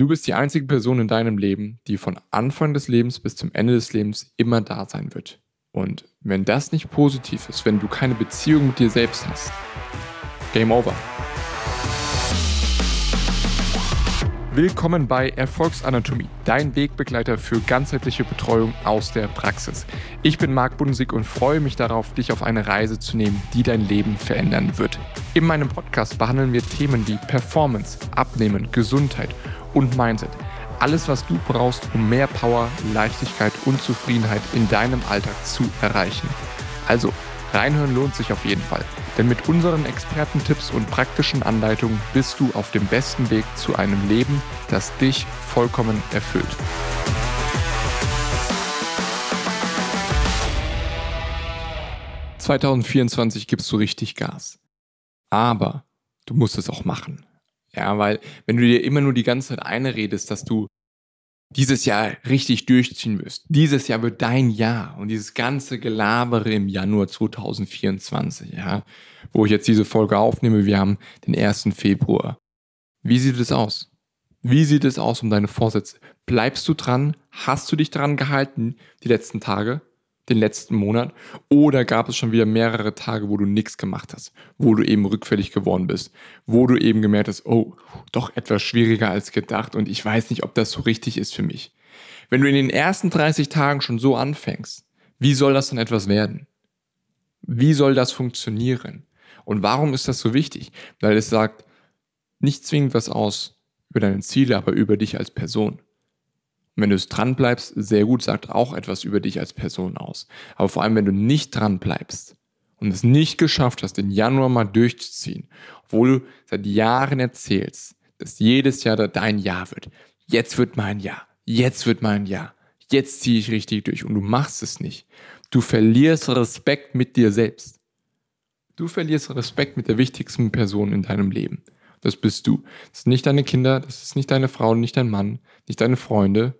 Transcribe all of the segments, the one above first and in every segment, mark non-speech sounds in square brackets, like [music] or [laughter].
Du bist die einzige Person in deinem Leben, die von Anfang des Lebens bis zum Ende des Lebens immer da sein wird. Und wenn das nicht positiv ist, wenn du keine Beziehung mit dir selbst hast, Game over. Willkommen bei Erfolgsanatomie, dein Wegbegleiter für ganzheitliche Betreuung aus der Praxis. Ich bin Marc Bundesig und freue mich darauf, dich auf eine Reise zu nehmen, die dein Leben verändern wird. In meinem Podcast behandeln wir Themen wie Performance, Abnehmen, Gesundheit und Mindset. Alles, was du brauchst, um mehr Power, Leichtigkeit und Zufriedenheit in deinem Alltag zu erreichen. Also, reinhören lohnt sich auf jeden Fall. Denn mit unseren Expertentipps und praktischen Anleitungen bist du auf dem besten Weg zu einem Leben, das dich vollkommen erfüllt. ...2024 gibst du richtig Gas. Aber du musst es auch machen. Ja, weil wenn du dir immer nur die ganze Zeit einredest, dass du dieses Jahr richtig durchziehen wirst. Dieses Jahr wird dein Jahr und dieses ganze Gelabere im Januar 2024, ja, wo ich jetzt diese Folge aufnehme, wir haben den 1. Februar. Wie sieht es aus? Wie sieht es aus um deine Vorsätze? Bleibst du dran? Hast du dich dran gehalten die letzten Tage? Den letzten Monat? Oder gab es schon wieder mehrere Tage, wo du nichts gemacht hast, wo du eben rückfällig geworden bist, wo du eben gemerkt hast, oh, doch etwas schwieriger als gedacht und ich weiß nicht, ob das so richtig ist für mich. Wenn du in den ersten 30 Tagen schon so anfängst, wie soll das dann etwas werden? Wie soll das funktionieren? Und warum ist das so wichtig? Weil es sagt nicht zwingend was aus über deine Ziele, aber über dich als Person. Wenn du es dran bleibst, sehr gut, sagt auch etwas über dich als Person aus. Aber vor allem, wenn du nicht dran bleibst und es nicht geschafft hast, den Januar mal durchzuziehen, obwohl du seit Jahren erzählst, dass jedes Jahr dein Jahr wird. Jetzt wird mein Jahr. Jetzt wird mein Jahr. Jetzt ziehe ich richtig durch und du machst es nicht. Du verlierst Respekt mit dir selbst. Du verlierst Respekt mit der wichtigsten Person in deinem Leben. Das bist du. Das sind nicht deine Kinder, das ist nicht deine Frau, nicht dein Mann, nicht deine Freunde,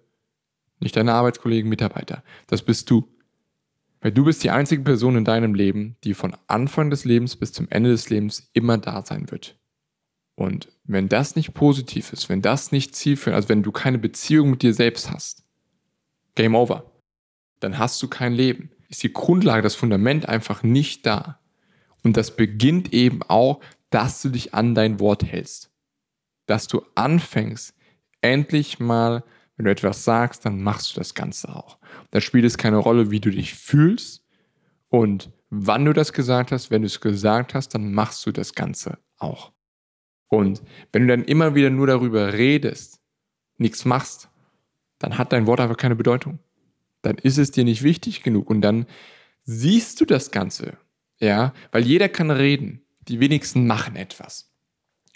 nicht deine Arbeitskollegen, Mitarbeiter. Das bist du. Weil du bist die einzige Person in deinem Leben, die von Anfang des Lebens bis zum Ende des Lebens immer da sein wird. Und wenn das nicht positiv ist, wenn das nicht zielführend, also wenn du keine Beziehung mit dir selbst hast, Game over. Dann hast du kein Leben. Ist die Grundlage, das Fundament einfach nicht da. Und das beginnt eben auch, dass du dich an dein Wort hältst. Dass du anfängst, endlich mal wenn du etwas sagst, dann machst du das Ganze auch. Da spielt es keine Rolle, wie du dich fühlst und wann du das gesagt hast. Wenn du es gesagt hast, dann machst du das Ganze auch. Und wenn du dann immer wieder nur darüber redest, nichts machst, dann hat dein Wort einfach keine Bedeutung. Dann ist es dir nicht wichtig genug und dann siehst du das Ganze. Ja, weil jeder kann reden. Die wenigsten machen etwas.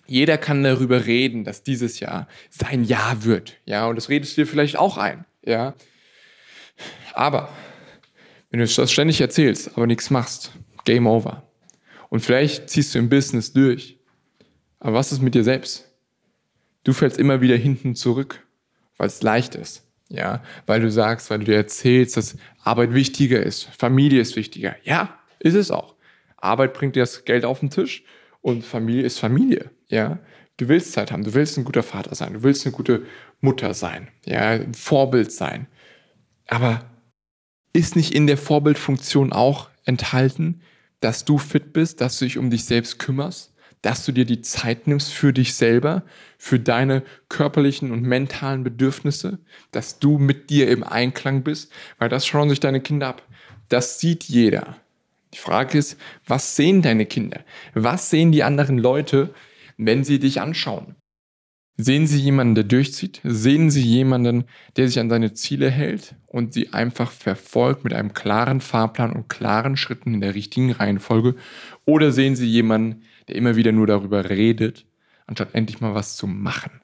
Jeder kann darüber reden, dass dieses Jahr sein Jahr wird. Ja, und das redest du dir vielleicht auch ein. Ja. Aber, wenn du das ständig erzählst, aber nichts machst, Game over. Und vielleicht ziehst du im Business durch. Aber was ist mit dir selbst? Du fällst immer wieder hinten zurück, weil es leicht ist. Ja, weil du sagst, weil du dir erzählst, dass Arbeit wichtiger ist, Familie ist wichtiger. Ja, ist es auch. Arbeit bringt dir das Geld auf den Tisch und Familie ist Familie. Ja, du willst Zeit haben, du willst ein guter Vater sein, du willst eine gute Mutter sein, ja, ein Vorbild sein. Aber ist nicht in der Vorbildfunktion auch enthalten, dass du fit bist, dass du dich um dich selbst kümmerst, dass du dir die Zeit nimmst für dich selber, für deine körperlichen und mentalen Bedürfnisse, dass du mit dir im Einklang bist, weil das schauen sich deine Kinder ab. Das sieht jeder. Die Frage ist, was sehen deine Kinder? Was sehen die anderen Leute, wenn sie dich anschauen? Sehen sie jemanden, der durchzieht? Sehen sie jemanden, der sich an seine Ziele hält und sie einfach verfolgt mit einem klaren Fahrplan und klaren Schritten in der richtigen Reihenfolge? Oder sehen sie jemanden, der immer wieder nur darüber redet, anstatt endlich mal was zu machen?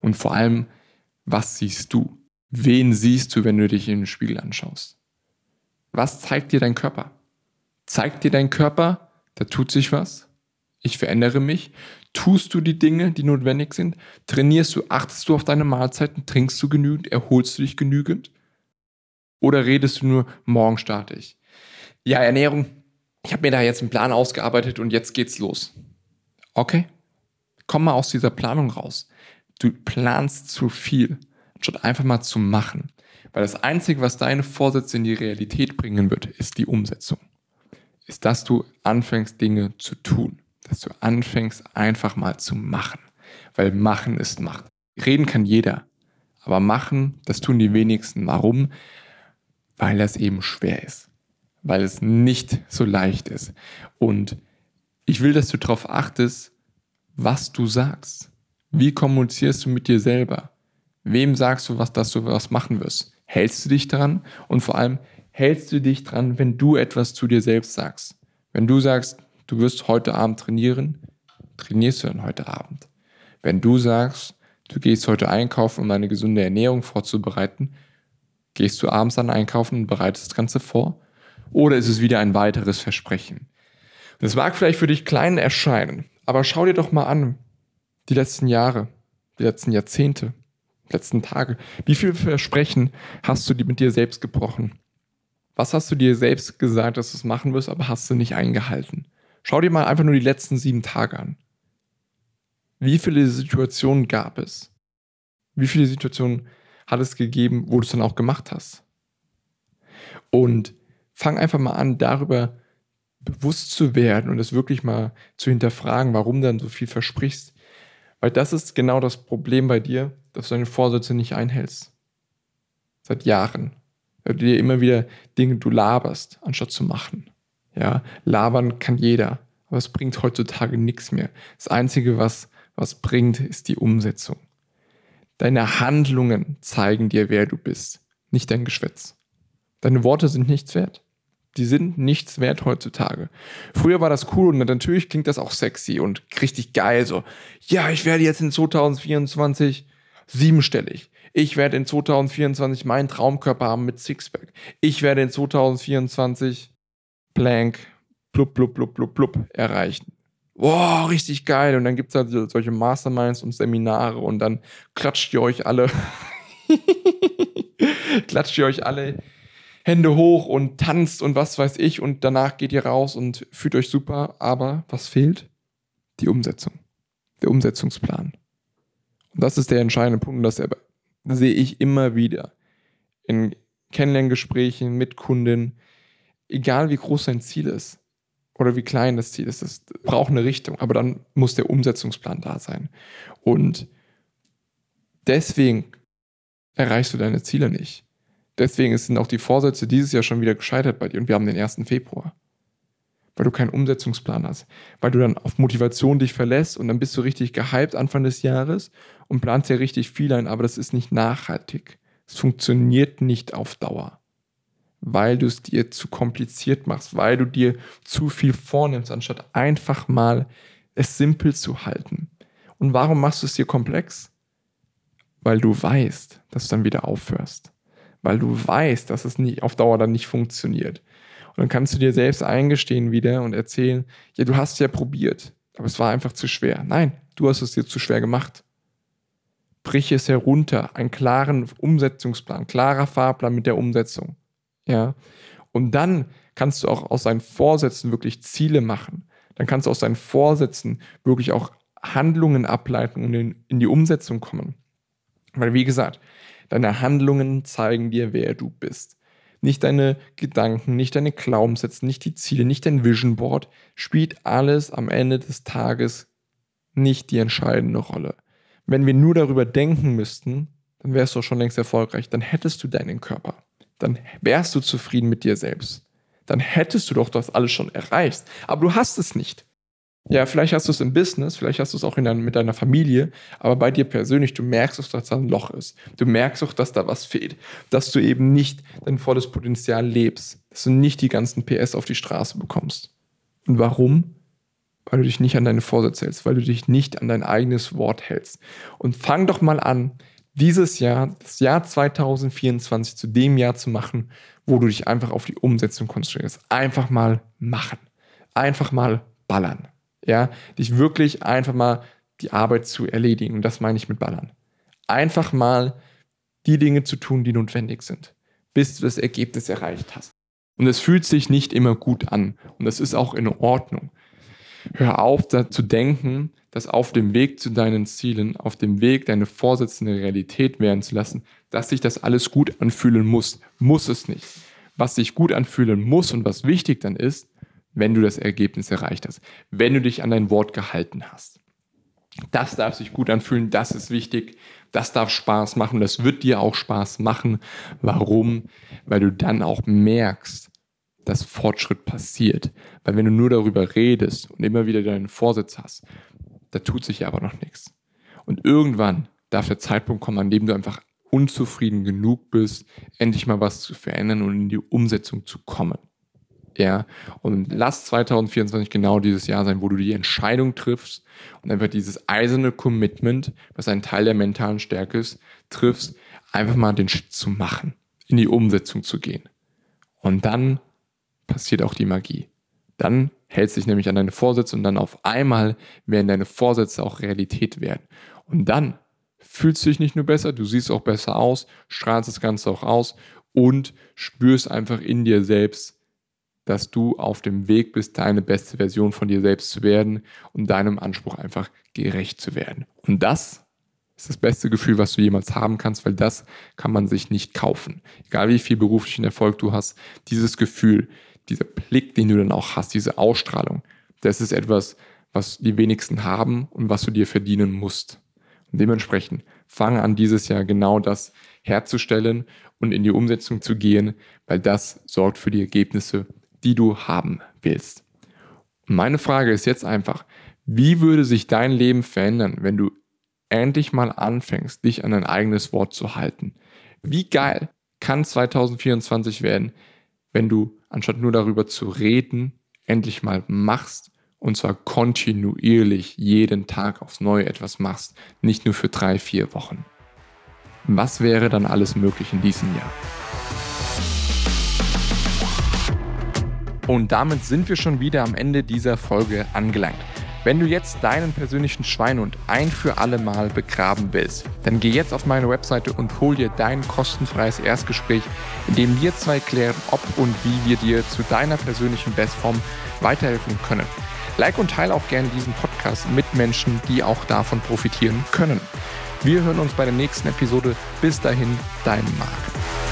Und vor allem, was siehst du? Wen siehst du, wenn du dich in den Spiegel anschaust? Was zeigt dir dein Körper? Zeigt dir dein Körper, da tut sich was? ich verändere mich? Tust du die Dinge, die notwendig sind? Trainierst du, achtest du auf deine Mahlzeiten? Trinkst du genügend? Erholst du dich genügend? Oder redest du nur, morgen starte ich? Ja, Ernährung, ich habe mir da jetzt einen Plan ausgearbeitet und jetzt geht's los. Okay? Komm mal aus dieser Planung raus. Du planst zu viel, anstatt einfach mal zu machen. Weil das Einzige, was deine Vorsätze in die Realität bringen wird, ist die Umsetzung. Ist, dass du anfängst, Dinge zu tun. Dass du anfängst, einfach mal zu machen. Weil machen ist Macht. Reden kann jeder. Aber machen, das tun die wenigsten. Warum? Weil das eben schwer ist. Weil es nicht so leicht ist. Und ich will, dass du darauf achtest, was du sagst. Wie kommunizierst du mit dir selber? Wem sagst du was, dass du was machen wirst? Hältst du dich dran? Und vor allem, hältst du dich dran, wenn du etwas zu dir selbst sagst? Wenn du sagst, du wirst heute Abend trainieren, trainierst du dann heute Abend. Wenn du sagst, du gehst heute einkaufen, um eine gesunde Ernährung vorzubereiten, gehst du abends dann einkaufen und bereitest das Ganze vor? Oder ist es wieder ein weiteres Versprechen? Das mag vielleicht für dich klein erscheinen, aber schau dir doch mal an, die letzten Jahre, die letzten Jahrzehnte, die letzten Tage. Wie viele Versprechen hast du mit dir selbst gebrochen? Was hast du dir selbst gesagt, dass du es machen wirst, aber hast du nicht eingehalten? Schau dir mal einfach nur die letzten sieben Tage an. Wie viele Situationen gab es? Wie viele Situationen hat es gegeben, wo du es dann auch gemacht hast? Und fang einfach mal an, darüber bewusst zu werden und es wirklich mal zu hinterfragen, warum du dann so viel versprichst. Weil das ist genau das Problem bei dir, dass du deine Vorsätze nicht einhältst. Seit Jahren. Weil du dir immer wieder Dinge, du laberst, anstatt zu machen. Ja, labern kann jeder, aber es bringt heutzutage nichts mehr. Das Einzige, was, was bringt, ist die Umsetzung. Deine Handlungen zeigen dir, wer du bist, nicht dein Geschwätz. Deine Worte sind nichts wert die sind nichts wert heutzutage. Früher war das cool und natürlich klingt das auch sexy und richtig geil. So, ja, ich werde jetzt in 2024 siebenstellig. Ich werde in 2024 meinen Traumkörper haben mit Sixpack. Ich werde in 2024 Blank, blub, blub, blub, blub, blub erreichen. Wow, richtig geil. Und dann gibt es halt solche Masterminds und Seminare und dann klatscht ihr euch alle. [laughs] klatscht ihr euch alle Hände hoch und tanzt und was weiß ich und danach geht ihr raus und fühlt euch super. Aber was fehlt? Die Umsetzung. Der Umsetzungsplan. Und das ist der entscheidende Punkt. Das sehe ich immer wieder in Kennenlerngesprächen mit Kunden. Egal wie groß sein Ziel ist oder wie klein das Ziel ist, das braucht eine Richtung. Aber dann muss der Umsetzungsplan da sein. Und deswegen erreichst du deine Ziele nicht. Deswegen sind auch die Vorsätze dieses Jahr schon wieder gescheitert bei dir und wir haben den 1. Februar. Weil du keinen Umsetzungsplan hast. Weil du dann auf Motivation dich verlässt und dann bist du richtig gehypt Anfang des Jahres und planst ja richtig viel ein, aber das ist nicht nachhaltig. Es funktioniert nicht auf Dauer. Weil du es dir zu kompliziert machst, weil du dir zu viel vornimmst, anstatt einfach mal es simpel zu halten. Und warum machst du es dir komplex? Weil du weißt, dass du dann wieder aufhörst weil du weißt, dass es nicht auf Dauer dann nicht funktioniert. Und dann kannst du dir selbst eingestehen wieder und erzählen, ja, du hast ja probiert, aber es war einfach zu schwer. Nein, du hast es dir zu schwer gemacht. Brich es herunter, einen klaren Umsetzungsplan, klarer Fahrplan mit der Umsetzung. Ja. Und dann kannst du auch aus deinen Vorsätzen wirklich Ziele machen. Dann kannst du aus deinen Vorsätzen wirklich auch Handlungen ableiten und in, in die Umsetzung kommen. Weil, wie gesagt, Deine Handlungen zeigen dir, wer du bist. Nicht deine Gedanken, nicht deine Glaubenssätze, nicht die Ziele, nicht dein Vision Board. Spielt alles am Ende des Tages nicht die entscheidende Rolle. Wenn wir nur darüber denken müssten, dann wärst du schon längst erfolgreich. Dann hättest du deinen Körper. Dann wärst du zufrieden mit dir selbst. Dann hättest du doch das alles schon erreicht. Aber du hast es nicht. Ja, vielleicht hast du es im Business, vielleicht hast du es auch dein, mit deiner Familie, aber bei dir persönlich, du merkst auch, dass da ein Loch ist. Du merkst auch, dass da was fehlt. Dass du eben nicht dein volles Potenzial lebst. Dass du nicht die ganzen PS auf die Straße bekommst. Und warum? Weil du dich nicht an deine Vorsätze hältst, weil du dich nicht an dein eigenes Wort hältst. Und fang doch mal an, dieses Jahr, das Jahr 2024 zu dem Jahr zu machen, wo du dich einfach auf die Umsetzung konzentrierst. Einfach mal machen. Einfach mal ballern ja, dich wirklich einfach mal die Arbeit zu erledigen. Und das meine ich mit Ballern. Einfach mal die Dinge zu tun, die notwendig sind, bis du das Ergebnis erreicht hast. Und es fühlt sich nicht immer gut an. Und das ist auch in Ordnung. Hör auf, da zu denken, dass auf dem Weg zu deinen Zielen, auf dem Weg, deine Vorsätze eine Realität werden zu lassen, dass sich das alles gut anfühlen muss. Muss es nicht. Was sich gut anfühlen muss und was wichtig dann ist, wenn du das Ergebnis erreicht hast, wenn du dich an dein Wort gehalten hast. Das darf sich gut anfühlen, das ist wichtig, das darf Spaß machen, das wird dir auch Spaß machen. Warum? Weil du dann auch merkst, dass Fortschritt passiert. Weil wenn du nur darüber redest und immer wieder deinen Vorsitz hast, da tut sich aber noch nichts. Und irgendwann darf der Zeitpunkt kommen, an dem du einfach unzufrieden genug bist, endlich mal was zu verändern und in die Umsetzung zu kommen. Ja, und lass 2024 genau dieses Jahr sein, wo du die Entscheidung triffst und einfach dieses eiserne Commitment, was ein Teil der mentalen Stärke ist, triffst, einfach mal den Schritt zu machen, in die Umsetzung zu gehen. Und dann passiert auch die Magie. Dann hältst du dich nämlich an deine Vorsätze und dann auf einmal werden deine Vorsätze auch Realität werden. Und dann fühlst du dich nicht nur besser, du siehst auch besser aus, strahlst das Ganze auch aus und spürst einfach in dir selbst, dass du auf dem Weg bist, deine beste Version von dir selbst zu werden und deinem Anspruch einfach gerecht zu werden. Und das ist das beste Gefühl, was du jemals haben kannst, weil das kann man sich nicht kaufen. Egal wie viel beruflichen Erfolg du hast, dieses Gefühl, dieser Blick, den du dann auch hast, diese Ausstrahlung, das ist etwas, was die wenigsten haben und was du dir verdienen musst. Und dementsprechend fange an, dieses Jahr genau das herzustellen und in die Umsetzung zu gehen, weil das sorgt für die Ergebnisse, die du haben willst. Und meine Frage ist jetzt einfach, wie würde sich dein Leben verändern, wenn du endlich mal anfängst, dich an dein eigenes Wort zu halten? Wie geil kann 2024 werden, wenn du anstatt nur darüber zu reden, endlich mal machst und zwar kontinuierlich jeden Tag aufs Neue etwas machst, nicht nur für drei, vier Wochen. Was wäre dann alles möglich in diesem Jahr? Und damit sind wir schon wieder am Ende dieser Folge angelangt. Wenn du jetzt deinen persönlichen Schweinhund ein für alle Mal begraben willst, dann geh jetzt auf meine Webseite und hol dir dein kostenfreies Erstgespräch, in dem wir zwei klären, ob und wie wir dir zu deiner persönlichen Bestform weiterhelfen können. Like und teile auch gerne diesen Podcast mit Menschen, die auch davon profitieren können. Wir hören uns bei der nächsten Episode. Bis dahin, dein Marc.